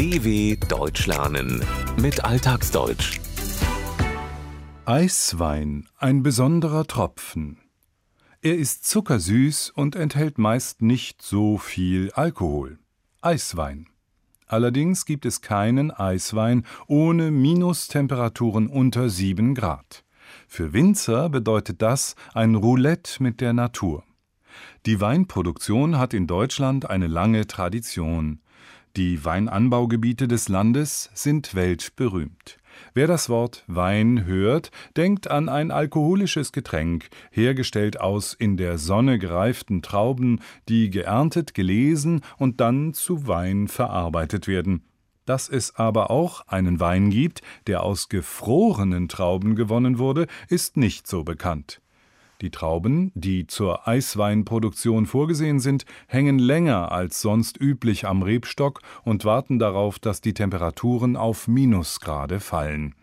DW Deutsch lernen mit Alltagsdeutsch. Eiswein, ein besonderer Tropfen. Er ist zuckersüß und enthält meist nicht so viel Alkohol. Eiswein. Allerdings gibt es keinen Eiswein ohne Minustemperaturen unter 7 Grad. Für Winzer bedeutet das ein Roulette mit der Natur. Die Weinproduktion hat in Deutschland eine lange Tradition. Die Weinanbaugebiete des Landes sind weltberühmt. Wer das Wort Wein hört, denkt an ein alkoholisches Getränk, hergestellt aus in der Sonne gereiften Trauben, die geerntet, gelesen und dann zu Wein verarbeitet werden. Dass es aber auch einen Wein gibt, der aus gefrorenen Trauben gewonnen wurde, ist nicht so bekannt. Die Trauben, die zur Eisweinproduktion vorgesehen sind, hängen länger als sonst üblich am Rebstock und warten darauf, dass die Temperaturen auf Minusgrade fallen.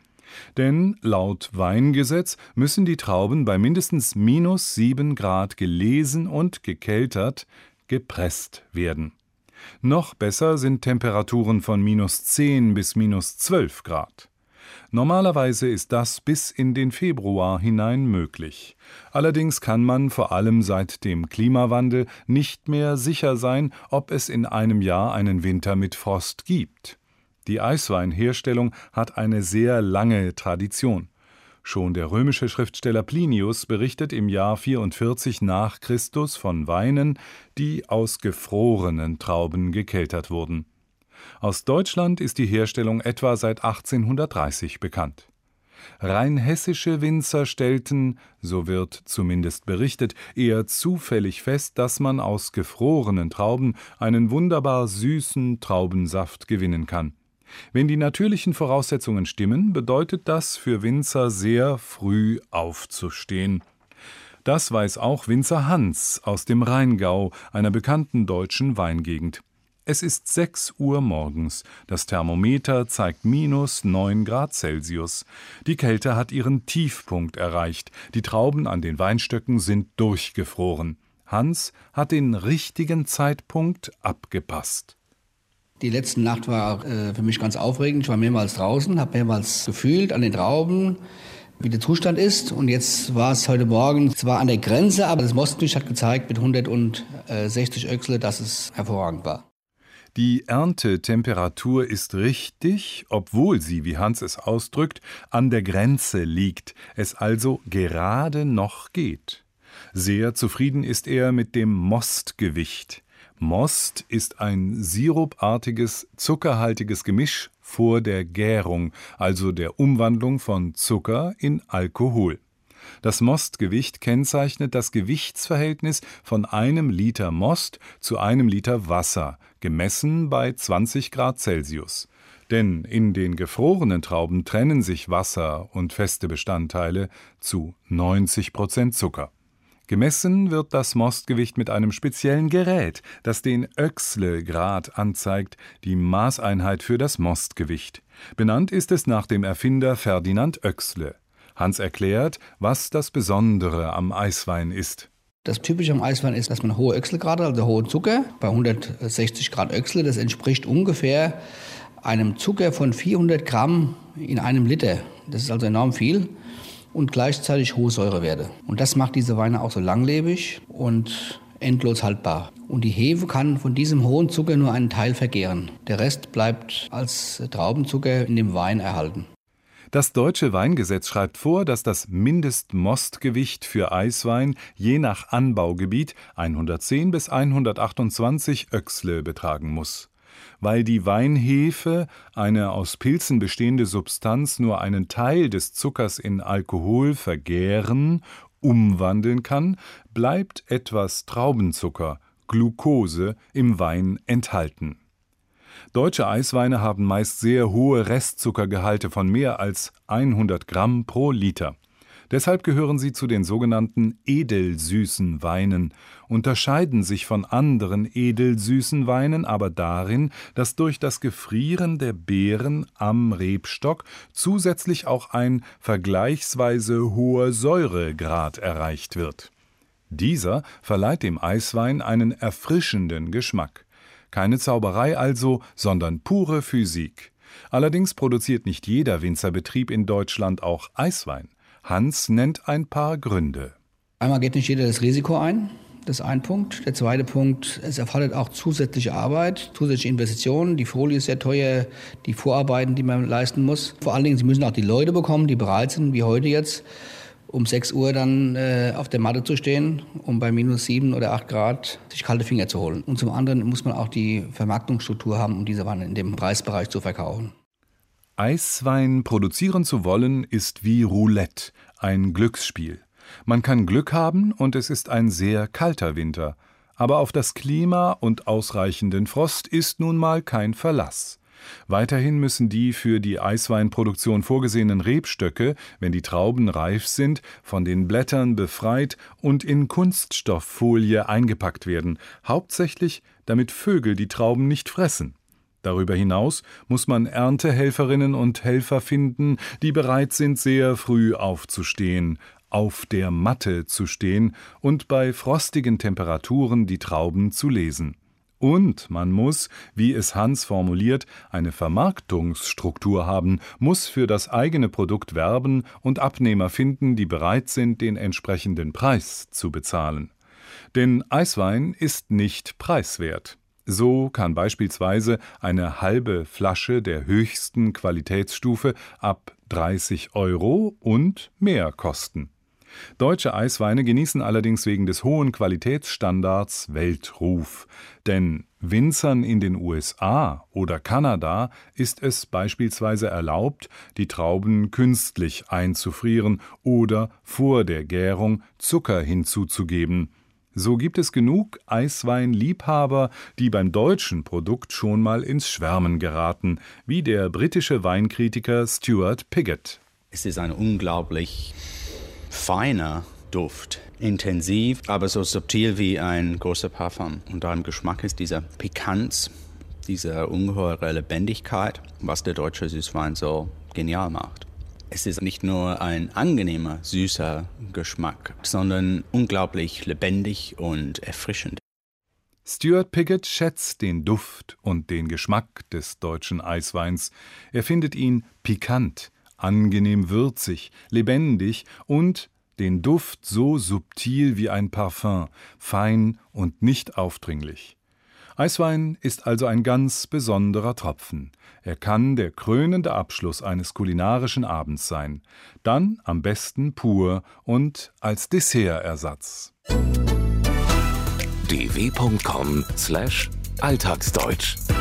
Denn laut Weingesetz müssen die Trauben bei mindestens minus sieben Grad gelesen und gekeltert, gepresst werden. Noch besser sind Temperaturen von minus zehn bis minus zwölf Grad. Normalerweise ist das bis in den Februar hinein möglich. Allerdings kann man vor allem seit dem Klimawandel nicht mehr sicher sein, ob es in einem Jahr einen Winter mit Frost gibt. Die Eisweinherstellung hat eine sehr lange Tradition. Schon der römische Schriftsteller Plinius berichtet im Jahr 44 nach Christus von Weinen, die aus gefrorenen Trauben gekeltert wurden. Aus Deutschland ist die Herstellung etwa seit 1830 bekannt. Rein hessische Winzer stellten, so wird zumindest berichtet, eher zufällig fest, dass man aus gefrorenen Trauben einen wunderbar süßen Traubensaft gewinnen kann. Wenn die natürlichen Voraussetzungen stimmen, bedeutet das für Winzer sehr früh aufzustehen. Das weiß auch Winzer Hans aus dem Rheingau, einer bekannten deutschen Weingegend. Es ist sechs Uhr morgens. Das Thermometer zeigt minus neun Grad Celsius. Die Kälte hat ihren Tiefpunkt erreicht. Die Trauben an den Weinstöcken sind durchgefroren. Hans hat den richtigen Zeitpunkt abgepasst. Die letzte Nacht war äh, für mich ganz aufregend. Ich war mehrmals draußen, habe mehrmals gefühlt an den Trauben, wie der Zustand ist. Und jetzt war es heute Morgen zwar an der Grenze, aber das Mostgewicht hat gezeigt mit 160 Öchsle, dass es hervorragend war. Die Erntetemperatur ist richtig, obwohl sie, wie Hans es ausdrückt, an der Grenze liegt, es also gerade noch geht. Sehr zufrieden ist er mit dem Mostgewicht. Most ist ein sirupartiges, zuckerhaltiges Gemisch vor der Gärung, also der Umwandlung von Zucker in Alkohol. Das Mostgewicht kennzeichnet das Gewichtsverhältnis von einem Liter Most zu einem Liter Wasser, gemessen bei 20 Grad Celsius. Denn in den gefrorenen Trauben trennen sich Wasser und feste Bestandteile zu 90 Prozent Zucker. Gemessen wird das Mostgewicht mit einem speziellen Gerät, das den Oechsle-Grad anzeigt, die Maßeinheit für das Mostgewicht. Benannt ist es nach dem Erfinder Ferdinand Oechsle. Hans erklärt, was das Besondere am Eiswein ist. Das Typische am Eiswein ist, dass man hohe Öchselgrade, also hohen Zucker, bei 160 Grad Öchsle, das entspricht ungefähr einem Zucker von 400 Gramm in einem Liter. Das ist also enorm viel und gleichzeitig hohe Säurewerte. Und das macht diese Weine auch so langlebig und endlos haltbar. Und die Hefe kann von diesem hohen Zucker nur einen Teil vergehren. Der Rest bleibt als Traubenzucker in dem Wein erhalten. Das deutsche Weingesetz schreibt vor, dass das Mindestmostgewicht für Eiswein je nach Anbaugebiet 110 bis 128 Öchsle betragen muss. Weil die Weinhefe, eine aus Pilzen bestehende Substanz, nur einen Teil des Zuckers in Alkohol vergären, umwandeln kann, bleibt etwas Traubenzucker, Glucose, im Wein enthalten Deutsche Eisweine haben meist sehr hohe Restzuckergehalte von mehr als 100 Gramm pro Liter. Deshalb gehören sie zu den sogenannten edelsüßen Weinen, unterscheiden sich von anderen edelsüßen Weinen aber darin, dass durch das Gefrieren der Beeren am Rebstock zusätzlich auch ein vergleichsweise hoher Säuregrad erreicht wird. Dieser verleiht dem Eiswein einen erfrischenden Geschmack. Keine Zauberei also, sondern pure Physik. Allerdings produziert nicht jeder Winzerbetrieb in Deutschland auch Eiswein. Hans nennt ein paar Gründe. Einmal geht nicht jeder das Risiko ein. Das ist ein Punkt. Der zweite Punkt, es erfordert auch zusätzliche Arbeit, zusätzliche Investitionen. Die Folie ist sehr teuer, die Vorarbeiten, die man leisten muss. Vor allen Dingen, Sie müssen auch die Leute bekommen, die bereit sind, wie heute jetzt, um 6 Uhr dann äh, auf der Matte zu stehen, um bei minus 7 oder 8 Grad sich kalte Finger zu holen. Und zum anderen muss man auch die Vermarktungsstruktur haben, um diese Weine in dem Preisbereich zu verkaufen. Eiswein produzieren zu wollen, ist wie Roulette, ein Glücksspiel. Man kann Glück haben und es ist ein sehr kalter Winter, aber auf das Klima und ausreichenden Frost ist nun mal kein Verlass. Weiterhin müssen die für die Eisweinproduktion vorgesehenen Rebstöcke, wenn die Trauben reif sind, von den Blättern befreit und in Kunststofffolie eingepackt werden, hauptsächlich damit Vögel die Trauben nicht fressen. Darüber hinaus muss man Erntehelferinnen und Helfer finden, die bereit sind, sehr früh aufzustehen, auf der Matte zu stehen und bei frostigen Temperaturen die Trauben zu lesen. Und man muss, wie es Hans formuliert, eine Vermarktungsstruktur haben, muss für das eigene Produkt werben und Abnehmer finden, die bereit sind, den entsprechenden Preis zu bezahlen. Denn Eiswein ist nicht preiswert. So kann beispielsweise eine halbe Flasche der höchsten Qualitätsstufe ab 30 Euro und mehr kosten. Deutsche Eisweine genießen allerdings wegen des hohen Qualitätsstandards Weltruf. Denn Winzern in den USA oder Kanada ist es beispielsweise erlaubt, die Trauben künstlich einzufrieren oder vor der Gärung Zucker hinzuzugeben. So gibt es genug Eisweinliebhaber, die beim deutschen Produkt schon mal ins Schwärmen geraten, wie der britische Weinkritiker Stuart Piggott. Es ist ein unglaublich feiner Duft. Intensiv, aber so subtil wie ein großer Parfum. Und da im Geschmack ist dieser Pikanz, diese ungeheure Lebendigkeit, was der deutsche Süßwein so genial macht. Es ist nicht nur ein angenehmer, süßer Geschmack, sondern unglaublich lebendig und erfrischend. Stuart Piggott schätzt den Duft und den Geschmack des deutschen Eisweins. Er findet ihn pikant, angenehm würzig, lebendig und den Duft so subtil wie ein Parfum, fein und nicht aufdringlich. Eiswein ist also ein ganz besonderer Tropfen. Er kann der krönende Abschluss eines kulinarischen Abends sein, dann am besten pur und als Dessertersatz. dw.com/alltagsdeutsch